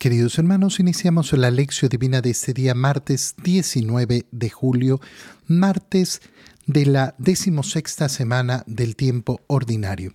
Queridos hermanos, iniciamos la lección divina de este día, martes 19 de julio, martes de la decimosexta semana del tiempo ordinario.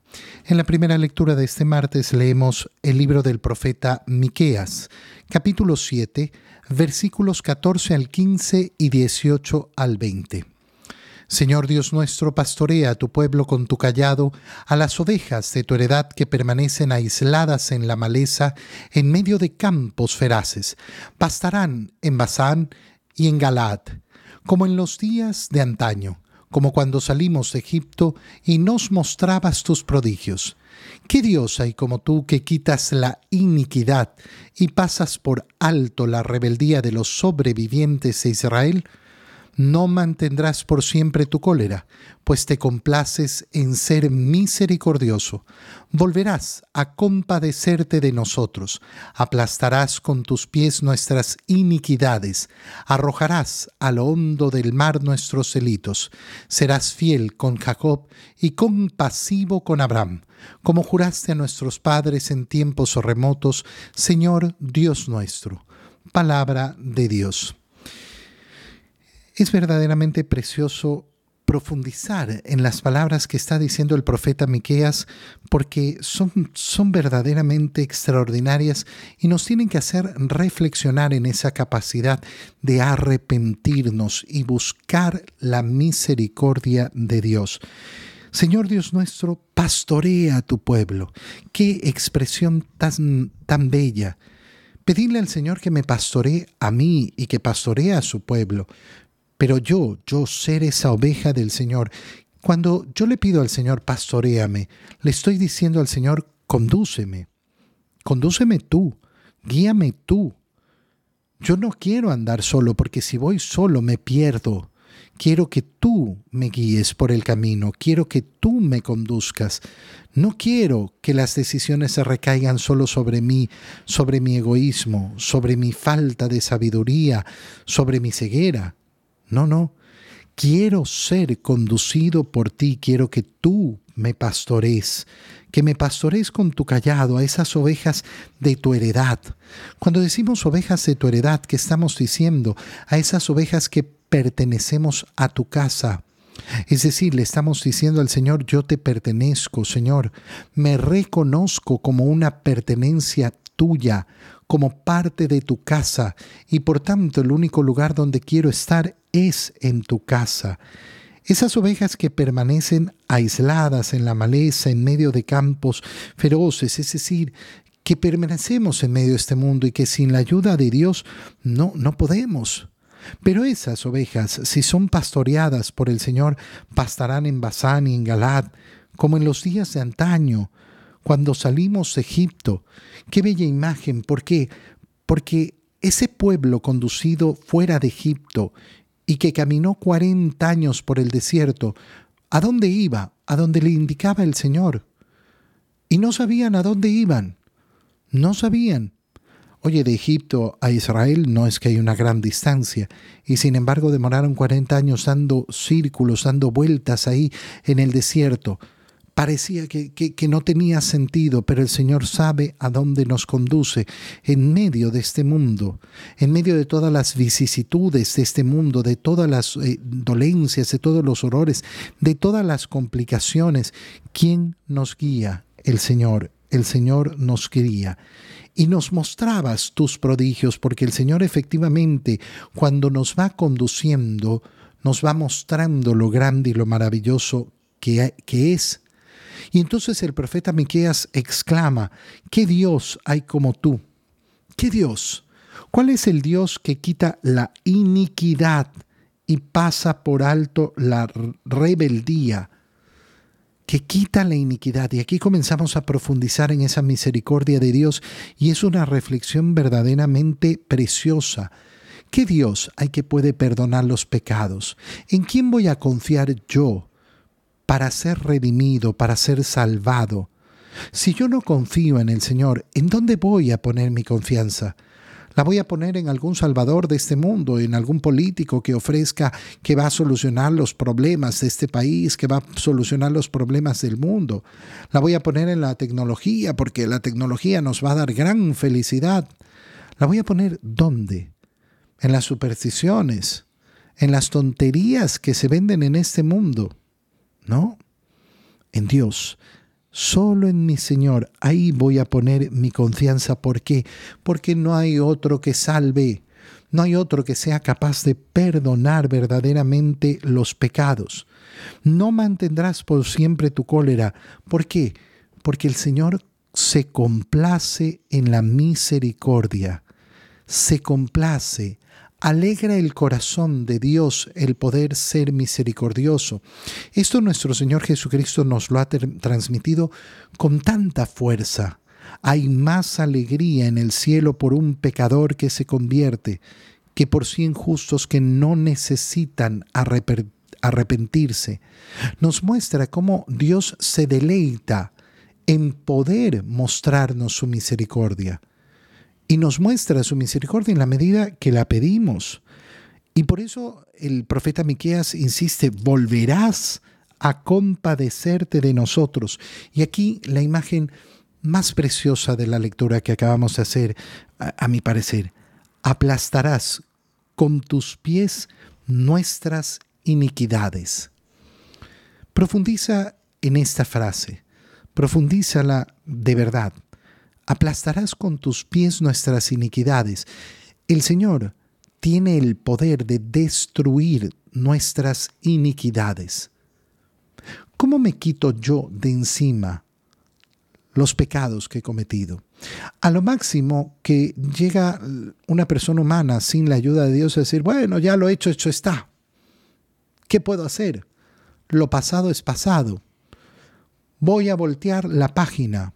En la primera lectura de este martes leemos el libro del profeta Miqueas, capítulo 7, versículos 14 al 15 y 18 al 20. Señor Dios nuestro, pastorea a tu pueblo con tu callado, a las ovejas de tu heredad que permanecen aisladas en la maleza, en medio de campos feraces. Pastarán en Basán y en Galad, como en los días de antaño, como cuando salimos de Egipto y nos mostrabas tus prodigios. ¿Qué Dios hay como tú que quitas la iniquidad y pasas por alto la rebeldía de los sobrevivientes de Israel? No mantendrás por siempre tu cólera, pues te complaces en ser misericordioso. Volverás a compadecerte de nosotros, aplastarás con tus pies nuestras iniquidades, arrojarás a lo hondo del mar nuestros delitos, serás fiel con Jacob y compasivo con Abraham, como juraste a nuestros padres en tiempos remotos, Señor Dios nuestro. Palabra de Dios. Es verdaderamente precioso profundizar en las palabras que está diciendo el profeta Miqueas porque son, son verdaderamente extraordinarias y nos tienen que hacer reflexionar en esa capacidad de arrepentirnos y buscar la misericordia de Dios. Señor Dios nuestro, pastorea a tu pueblo. Qué expresión tan, tan bella. Pedirle al Señor que me pastoree a mí y que pastoree a su pueblo. Pero yo, yo ser esa oveja del Señor, cuando yo le pido al Señor, pastoreame, le estoy diciendo al Señor, condúceme, condúceme tú, guíame tú. Yo no quiero andar solo porque si voy solo me pierdo. Quiero que tú me guíes por el camino, quiero que tú me conduzcas. No quiero que las decisiones se recaigan solo sobre mí, sobre mi egoísmo, sobre mi falta de sabiduría, sobre mi ceguera. No, no. Quiero ser conducido por ti, quiero que tú me pastores, que me pastores con tu callado a esas ovejas de tu heredad. Cuando decimos ovejas de tu heredad, ¿qué estamos diciendo? A esas ovejas que pertenecemos a tu casa. Es decir, le estamos diciendo al Señor, yo te pertenezco, Señor, me reconozco como una pertenencia tuya, como parte de tu casa, y por tanto el único lugar donde quiero estar es en tu casa. Esas ovejas que permanecen aisladas en la maleza, en medio de campos feroces, es decir, que permanecemos en medio de este mundo y que sin la ayuda de Dios no, no podemos. Pero esas ovejas, si son pastoreadas por el Señor, pastarán en Basán y en Galad, como en los días de antaño, cuando salimos de Egipto. Qué bella imagen, ¿por qué? Porque ese pueblo conducido fuera de Egipto y que caminó cuarenta años por el desierto, ¿a dónde iba? A donde le indicaba el Señor. Y no sabían a dónde iban. No sabían. Oye, de Egipto a Israel no es que hay una gran distancia, y sin embargo demoraron cuarenta años dando círculos, dando vueltas ahí en el desierto parecía que, no tenía sentido, pero el Señor sabe a dónde nos conduce en medio de este mundo, en medio de todas las vicisitudes de este mundo, de todas las eh, dolencias, de todos los horrores, de todas las complicaciones. ¿Quién nos guía? El Señor. El Señor nos guía y nos mostrabas tus prodigios, porque el Señor efectivamente, cuando nos va conduciendo, nos va mostrando lo grande y lo maravilloso que, que es y entonces el profeta Miqueas exclama: ¿Qué Dios hay como tú? ¿Qué Dios? ¿Cuál es el Dios que quita la iniquidad y pasa por alto la rebeldía? que quita la iniquidad. Y aquí comenzamos a profundizar en esa misericordia de Dios y es una reflexión verdaderamente preciosa. ¿Qué Dios hay que puede perdonar los pecados? ¿En quién voy a confiar yo para ser redimido, para ser salvado? Si yo no confío en el Señor, ¿en dónde voy a poner mi confianza? La voy a poner en algún salvador de este mundo, en algún político que ofrezca que va a solucionar los problemas de este país, que va a solucionar los problemas del mundo. La voy a poner en la tecnología, porque la tecnología nos va a dar gran felicidad. La voy a poner ¿dónde? En las supersticiones, en las tonterías que se venden en este mundo. No, en Dios, Solo en mi Señor, ahí voy a poner mi confianza. ¿Por qué? Porque no hay otro que salve, no hay otro que sea capaz de perdonar verdaderamente los pecados. No mantendrás por siempre tu cólera. ¿Por qué? Porque el Señor se complace en la misericordia, se complace alegra el corazón de Dios el poder ser misericordioso. Esto nuestro Señor Jesucristo nos lo ha transmitido con tanta fuerza. Hay más alegría en el cielo por un pecador que se convierte que por cien justos que no necesitan arrepentirse. Nos muestra cómo Dios se deleita en poder mostrarnos su misericordia y nos muestra su misericordia en la medida que la pedimos. Y por eso el profeta Miqueas insiste, volverás a compadecerte de nosotros. Y aquí la imagen más preciosa de la lectura que acabamos de hacer, a, a mi parecer, aplastarás con tus pies nuestras iniquidades. Profundiza en esta frase, profundízala de verdad aplastarás con tus pies nuestras iniquidades. El Señor tiene el poder de destruir nuestras iniquidades. ¿Cómo me quito yo de encima los pecados que he cometido? A lo máximo que llega una persona humana sin la ayuda de Dios a decir, bueno, ya lo he hecho, hecho está. ¿Qué puedo hacer? Lo pasado es pasado. Voy a voltear la página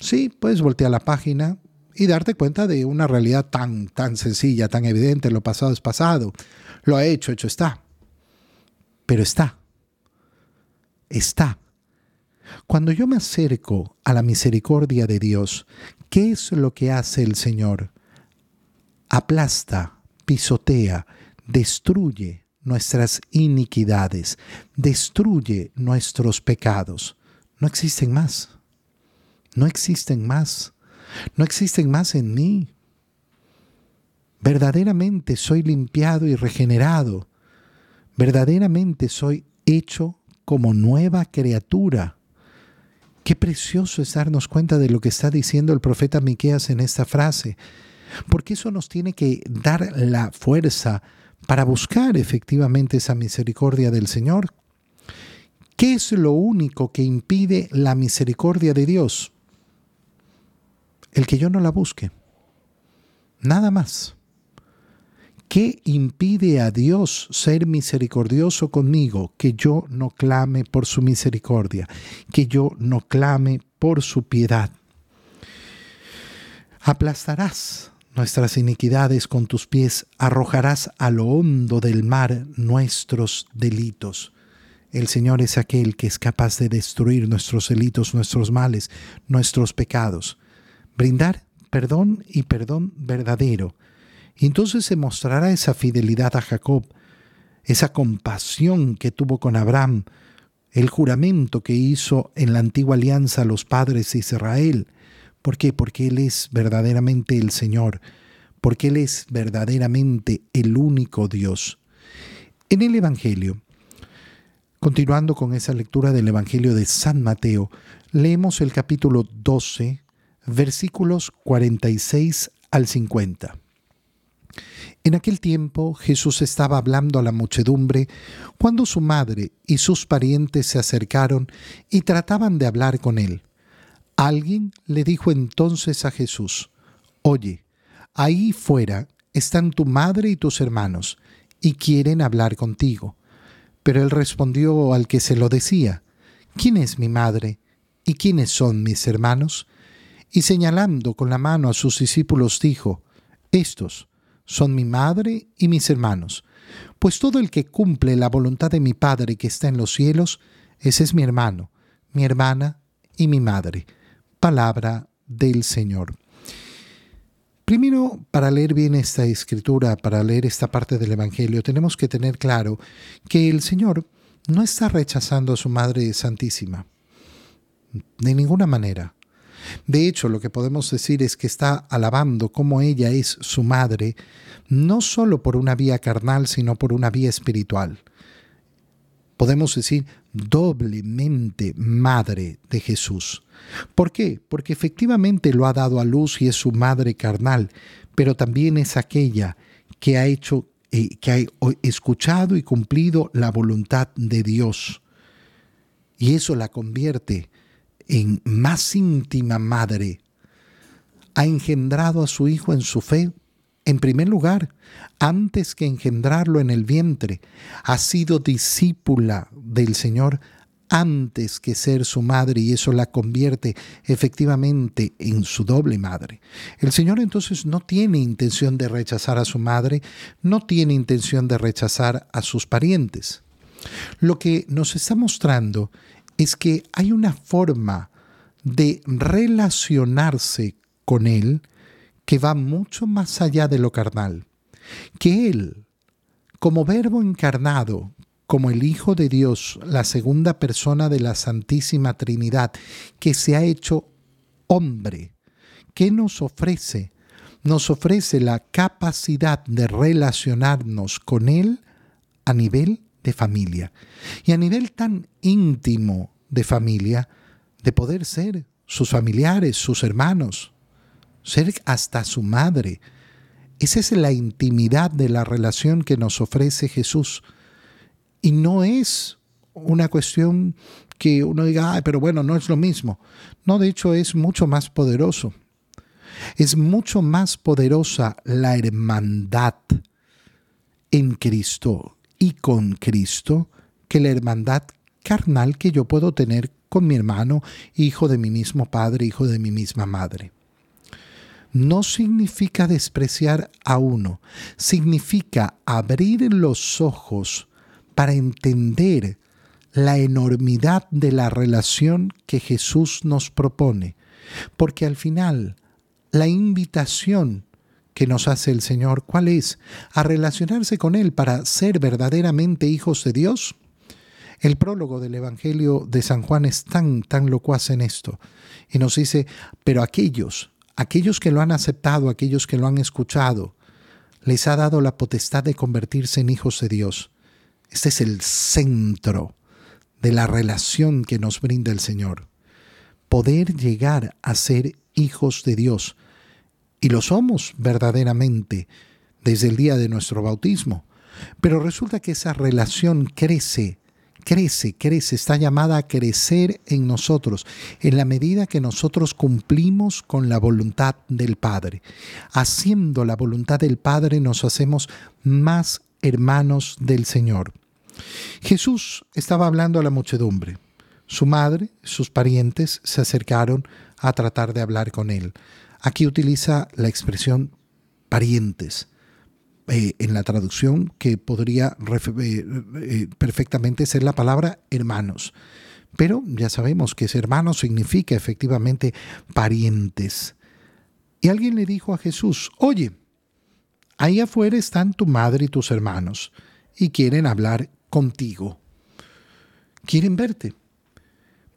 Sí, puedes voltear la página y darte cuenta de una realidad tan, tan sencilla, tan evidente. Lo pasado es pasado. Lo ha hecho, hecho está. Pero está. Está. Cuando yo me acerco a la misericordia de Dios, ¿qué es lo que hace el Señor? Aplasta, pisotea, destruye nuestras iniquidades, destruye nuestros pecados. No existen más no existen más, no existen más en mí. Verdaderamente soy limpiado y regenerado, verdaderamente soy hecho como nueva criatura. Qué precioso es darnos cuenta de lo que está diciendo el profeta Miqueas en esta frase, porque eso nos tiene que dar la fuerza para buscar efectivamente esa misericordia del Señor. ¿Qué es lo único que impide la misericordia de Dios? El que yo no la busque. Nada más. ¿Qué impide a Dios ser misericordioso conmigo? Que yo no clame por su misericordia, que yo no clame por su piedad. Aplastarás nuestras iniquidades con tus pies, arrojarás a lo hondo del mar nuestros delitos. El Señor es aquel que es capaz de destruir nuestros delitos, nuestros males, nuestros pecados brindar perdón y perdón verdadero. Y entonces se mostrará esa fidelidad a Jacob, esa compasión que tuvo con Abraham, el juramento que hizo en la antigua alianza a los padres de Israel. ¿Por qué? Porque Él es verdaderamente el Señor, porque Él es verdaderamente el único Dios. En el Evangelio, continuando con esa lectura del Evangelio de San Mateo, leemos el capítulo 12, versículos 46 al 50. En aquel tiempo Jesús estaba hablando a la muchedumbre cuando su madre y sus parientes se acercaron y trataban de hablar con él. Alguien le dijo entonces a Jesús, Oye, ahí fuera están tu madre y tus hermanos, y quieren hablar contigo. Pero él respondió al que se lo decía, ¿quién es mi madre y quiénes son mis hermanos? Y señalando con la mano a sus discípulos dijo, Estos son mi madre y mis hermanos, pues todo el que cumple la voluntad de mi Padre que está en los cielos, ese es mi hermano, mi hermana y mi madre. Palabra del Señor. Primero, para leer bien esta escritura, para leer esta parte del Evangelio, tenemos que tener claro que el Señor no está rechazando a su Madre Santísima. De ninguna manera. De hecho, lo que podemos decir es que está alabando cómo ella es su madre, no solo por una vía carnal, sino por una vía espiritual. Podemos decir doblemente madre de Jesús. ¿Por qué? Porque efectivamente lo ha dado a luz y es su madre carnal, pero también es aquella que ha hecho, eh, que ha escuchado y cumplido la voluntad de Dios. Y eso la convierte en más íntima madre. Ha engendrado a su hijo en su fe. En primer lugar, antes que engendrarlo en el vientre, ha sido discípula del Señor antes que ser su madre y eso la convierte efectivamente en su doble madre. El Señor entonces no tiene intención de rechazar a su madre, no tiene intención de rechazar a sus parientes. Lo que nos está mostrando es que hay una forma de relacionarse con Él que va mucho más allá de lo carnal, que Él, como verbo encarnado, como el Hijo de Dios, la segunda persona de la Santísima Trinidad, que se ha hecho hombre, ¿qué nos ofrece? Nos ofrece la capacidad de relacionarnos con Él a nivel de familia y a nivel tan íntimo de familia, de poder ser sus familiares, sus hermanos, ser hasta su madre. Esa es la intimidad de la relación que nos ofrece Jesús. Y no es una cuestión que uno diga, pero bueno, no es lo mismo. No, de hecho es mucho más poderoso. Es mucho más poderosa la hermandad en Cristo y con Cristo que la hermandad carnal que yo puedo tener con mi hermano, hijo de mi mismo padre, hijo de mi misma madre. No significa despreciar a uno, significa abrir los ojos para entender la enormidad de la relación que Jesús nos propone, porque al final la invitación que nos hace el Señor, ¿cuál es? A relacionarse con Él para ser verdaderamente hijos de Dios. El prólogo del Evangelio de San Juan es tan, tan locuaz en esto. Y nos dice, pero aquellos, aquellos que lo han aceptado, aquellos que lo han escuchado, les ha dado la potestad de convertirse en hijos de Dios. Este es el centro de la relación que nos brinda el Señor. Poder llegar a ser hijos de Dios. Y lo somos verdaderamente desde el día de nuestro bautismo. Pero resulta que esa relación crece, crece, crece, está llamada a crecer en nosotros en la medida que nosotros cumplimos con la voluntad del Padre. Haciendo la voluntad del Padre nos hacemos más hermanos del Señor. Jesús estaba hablando a la muchedumbre. Su madre, sus parientes se acercaron a tratar de hablar con él. Aquí utiliza la expresión parientes eh, en la traducción que podría eh, eh, perfectamente ser la palabra hermanos. Pero ya sabemos que ese hermano significa efectivamente parientes. Y alguien le dijo a Jesús, oye, ahí afuera están tu madre y tus hermanos y quieren hablar contigo. Quieren verte.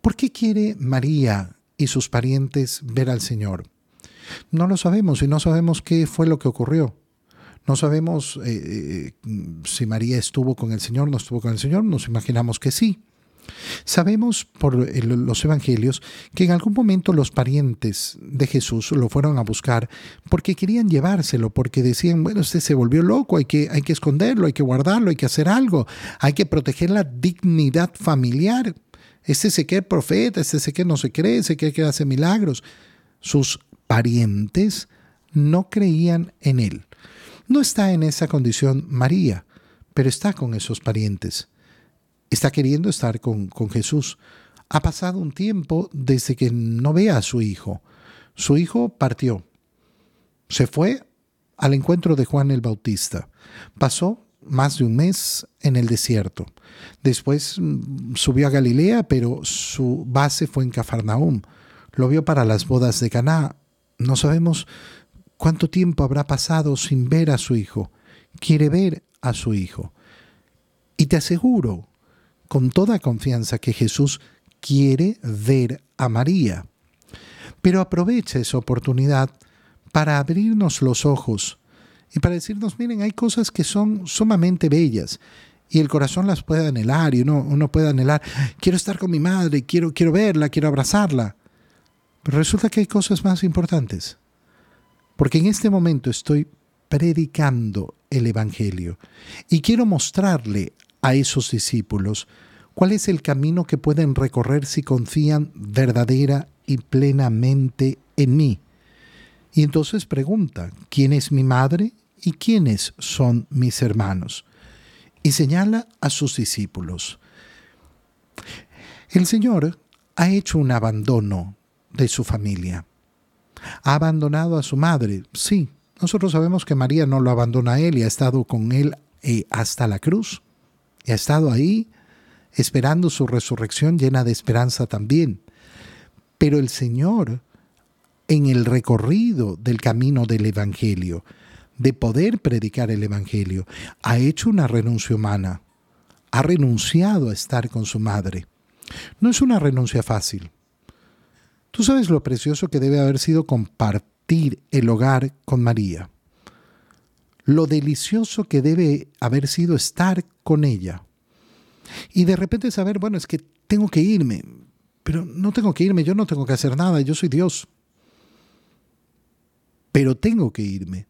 ¿Por qué quiere María y sus parientes ver al Señor? No lo sabemos y no sabemos qué fue lo que ocurrió. No sabemos eh, eh, si María estuvo con el Señor, no estuvo con el Señor, nos imaginamos que sí. Sabemos por los evangelios que en algún momento los parientes de Jesús lo fueron a buscar porque querían llevárselo, porque decían, bueno, este se volvió loco, hay que, hay que esconderlo, hay que guardarlo, hay que hacer algo, hay que proteger la dignidad familiar. Este se cree profeta, este se cree no se cree, se cree que hace milagros. Sus parientes no creían en él. No está en esa condición María, pero está con esos parientes está queriendo estar con, con Jesús. Ha pasado un tiempo desde que no ve a su hijo. Su hijo partió. Se fue al encuentro de Juan el Bautista. Pasó más de un mes en el desierto. Después mm, subió a Galilea, pero su base fue en Cafarnaúm. Lo vio para las bodas de Caná. No sabemos cuánto tiempo habrá pasado sin ver a su hijo. Quiere ver a su hijo. Y te aseguro con toda confianza que Jesús quiere ver a María. Pero aprovecha esa oportunidad para abrirnos los ojos y para decirnos, miren, hay cosas que son sumamente bellas y el corazón las puede anhelar y uno, uno puede anhelar, quiero estar con mi madre, quiero, quiero verla, quiero abrazarla. Pero resulta que hay cosas más importantes. Porque en este momento estoy predicando el Evangelio y quiero mostrarle a esos discípulos cuál es el camino que pueden recorrer si confían verdadera y plenamente en mí. Y entonces pregunta, ¿quién es mi madre y quiénes son mis hermanos? Y señala a sus discípulos. El Señor ha hecho un abandono de su familia. Ha abandonado a su madre, sí. Nosotros sabemos que María no lo abandona a él y ha estado con él eh, hasta la cruz. Y ha estado ahí esperando su resurrección llena de esperanza también. Pero el Señor, en el recorrido del camino del Evangelio, de poder predicar el Evangelio, ha hecho una renuncia humana. Ha renunciado a estar con su madre. No es una renuncia fácil. Tú sabes lo precioso que debe haber sido compartir el hogar con María. Lo delicioso que debe haber sido estar con ella. Y de repente saber, bueno, es que tengo que irme, pero no tengo que irme, yo no tengo que hacer nada, yo soy Dios. Pero tengo que irme.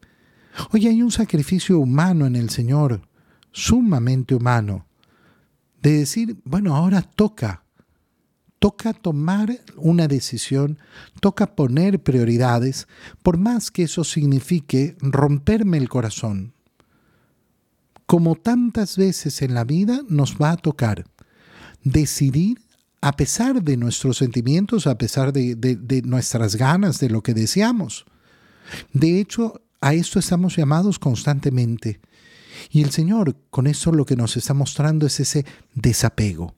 Oye, hay un sacrificio humano en el Señor, sumamente humano, de decir, bueno, ahora toca, toca tomar una decisión, toca poner prioridades, por más que eso signifique romperme el corazón, como tantas veces en la vida nos va a tocar decidir a pesar de nuestros sentimientos, a pesar de, nuestras ganas, de lo que deseamos. De hecho, a esto estamos llamados constantemente. Y el Señor con eso lo que nos está mostrando es ese desapego.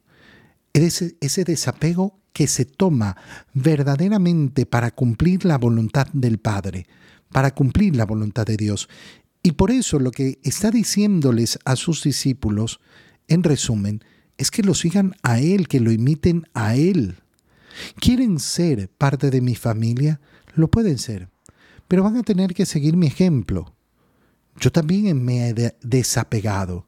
Ese, ese desapego que se toma verdaderamente para cumplir la voluntad del Padre, para cumplir la voluntad de Dios. Y por eso lo que está diciéndoles a sus discípulos, en resumen, es que lo sigan a Él, que lo imiten a Él. ¿Quieren ser parte de mi familia? Lo pueden ser, pero van a tener que seguir mi ejemplo. Yo también me he desapegado,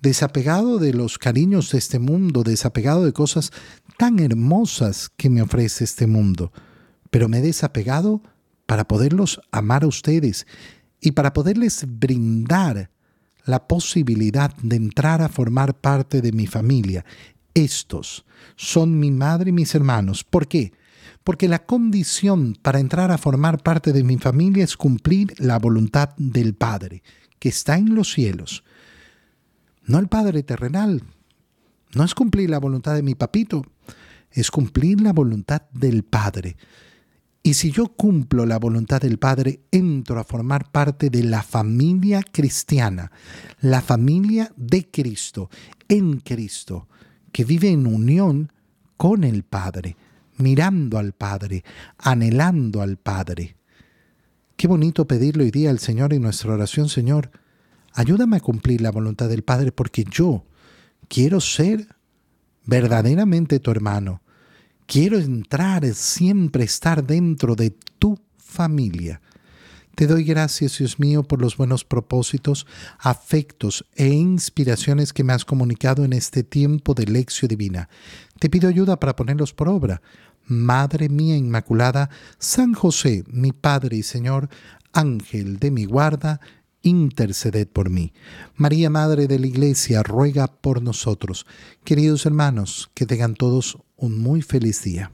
desapegado de los cariños de este mundo, desapegado de cosas tan hermosas que me ofrece este mundo, pero me he desapegado para poderlos amar a ustedes y para poderles brindar la posibilidad de entrar a formar parte de mi familia. Estos son mi madre y mis hermanos. ¿Por qué? Porque la condición para entrar a formar parte de mi familia es cumplir la voluntad del Padre, que está en los cielos. No el Padre terrenal. No es cumplir la voluntad de mi papito, es cumplir la voluntad del Padre. Y si yo cumplo la voluntad del Padre, entro a formar parte de la familia cristiana, la familia de Cristo, en Cristo, que vive en unión con el Padre, mirando al Padre, anhelando al Padre. Qué bonito pedirle hoy día al Señor en nuestra oración, Señor, ayúdame a cumplir la voluntad del Padre porque yo quiero ser verdaderamente tu hermano Quiero entrar, siempre estar dentro de tu familia. Te doy gracias, Dios mío, por los buenos propósitos, afectos e inspiraciones que me has comunicado en este tiempo de lección divina. Te pido ayuda para ponerlos por obra. Madre mía Inmaculada, San José, mi Padre y Señor, Ángel de mi guarda, interceded por mí. María, Madre de la Iglesia, ruega por nosotros. Queridos hermanos, que tengan todos un muy feliz día.